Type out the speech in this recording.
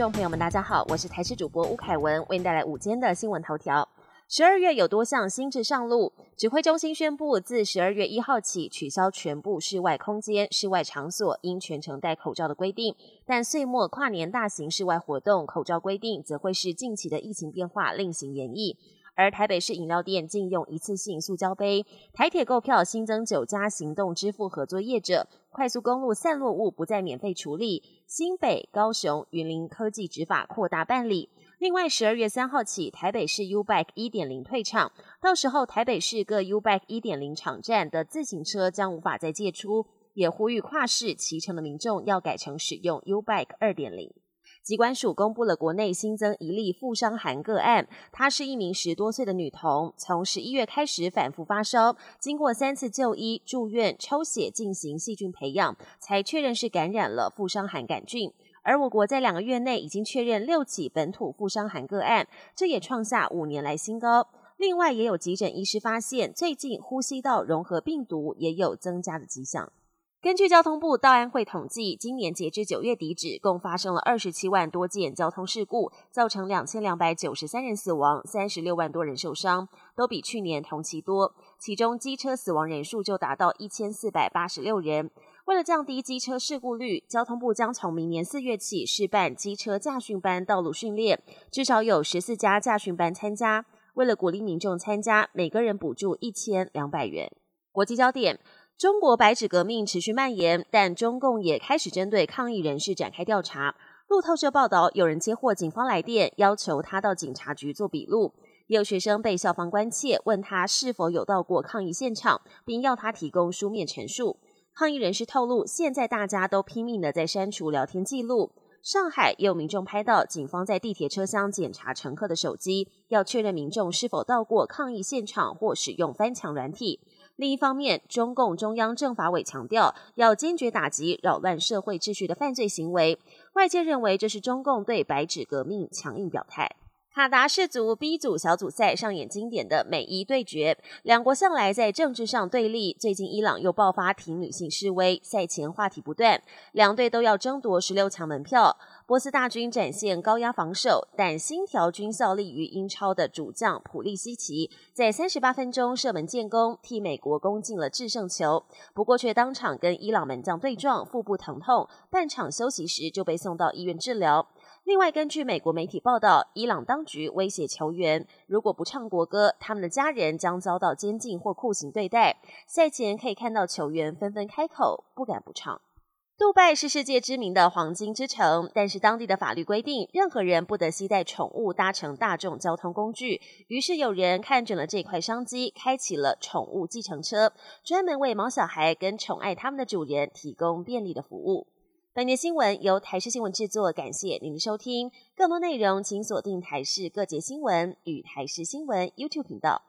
众朋友们，大家好，我是台视主播吴凯文，为您带来午间的新闻头条。十二月有多项新制上路，指挥中心宣布，自十二月一号起取消全部室外空间、室外场所应全程戴口罩的规定，但岁末跨年大型室外活动口罩规定，则会是近期的疫情变化另行演绎。而台北市饮料店禁用一次性塑胶杯，台铁购票新增九家行动支付合作业者，快速公路散落物不再免费处理，新北、高雄、云林科技执法扩大办理。另外，十二月三号起，台北市 U Bike 一点零退场，到时候台北市各 U Bike 一点零场站的自行车将无法再借出，也呼吁跨市骑乘的民众要改成使用 U Bike 二点零。机关署公布了国内新增一例负伤寒个案，她是一名十多岁的女童，从十一月开始反复发烧，经过三次就医、住院、抽血进行细菌培养，才确认是感染了负伤寒杆菌。而我国在两个月内已经确认六起本土负伤寒个案，这也创下五年来新高。另外，也有急诊医师发现，最近呼吸道融合病毒也有增加的迹象。根据交通部道安会统计，今年截至九月底止，共发生了二十七万多件交通事故，造成两千两百九十三人死亡，三十六万多人受伤，都比去年同期多。其中机车死亡人数就达到一千四百八十六人。为了降低机车事故率，交通部将从明年四月起试办机车驾训班道路训练，至少有十四家驾训班参加。为了鼓励民众参加，每个人补助一千两百元。国际焦点。中国白纸革命持续蔓延，但中共也开始针对抗议人士展开调查。路透社报道，有人接获警方来电，要求他到警察局做笔录；也有学生被校方关切，问他是否有到过抗议现场，并要他提供书面陈述。抗议人士透露，现在大家都拼命的在删除聊天记录。上海也有民众拍到警方在地铁车厢检查乘客的手机，要确认民众是否到过抗议现场或使用翻墙软体。另一方面，中共中央政法委强调要坚决打击扰乱社会秩序的犯罪行为。外界认为这是中共对白纸革命强硬表态。卡达世足 B 组小组赛上演经典的美伊对决，两国向来在政治上对立。最近伊朗又爆发挺女性示威，赛前话题不断，两队都要争夺十六强门票。波斯大军展现高压防守，但新条军效力于英超的主将普利西奇在三十八分钟射门建功，替美国攻进了制胜球。不过却当场跟伊朗门将对撞，腹部疼痛，半场休息时就被送到医院治疗。另外，根据美国媒体报道，伊朗当局威胁球员，如果不唱国歌，他们的家人将遭到监禁或酷刑对待。赛前可以看到球员纷纷开口，不敢不唱。杜拜是世界知名的黄金之城，但是当地的法律规定，任何人不得携带宠物搭乘大众交通工具。于是有人看准了这块商机，开启了宠物计程车，专门为毛小孩跟宠爱他们的主人提供便利的服务。本节新闻由台视新闻制作，感谢您的收听。更多内容请锁定台视各节新闻与台视新闻 YouTube 频道。